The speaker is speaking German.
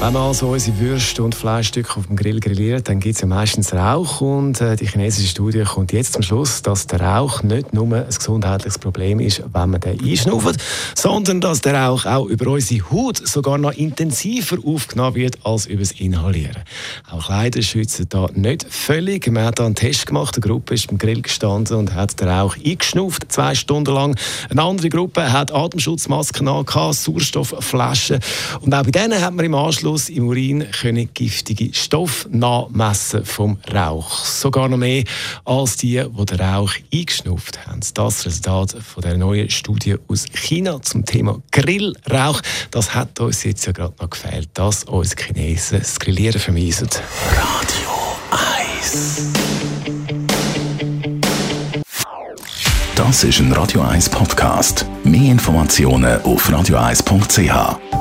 Wenn wir also unsere Würste und Fleischstücke auf dem Grill grillieren, dann gibt es ja meistens Rauch. Und äh, die chinesische Studie kommt jetzt zum Schluss, dass der Rauch nicht nur ein gesundheitliches Problem ist, wenn man den einschnauft, sondern dass der Rauch auch über unsere Haut sogar noch intensiver aufgenommen wird als über das Inhalieren. Auch Kleider schützen da nicht völlig. Man hat da einen Test gemacht. Eine Gruppe ist beim Grill gestanden und hat den Rauch eingeschnauft, zwei Stunden lang. Eine andere Gruppe hat Atemschutzmasken an, Sauerstoffflaschen. Und auch bei denen hat man im Anschluss Anschluss im Urin können giftige Stoffe nachmessen vom Rauch. Sogar noch mehr als die, die den Rauch eingeschnupft haben. Das Resultat von der neuen Studie aus China zum Thema Grillrauch, das hat uns jetzt ja gerade noch gefehlt, dass uns Chinesen das Grillieren vermiesen. Radio 1 Das ist ein Radio 1 Podcast. Mehr Informationen auf radio1.ch.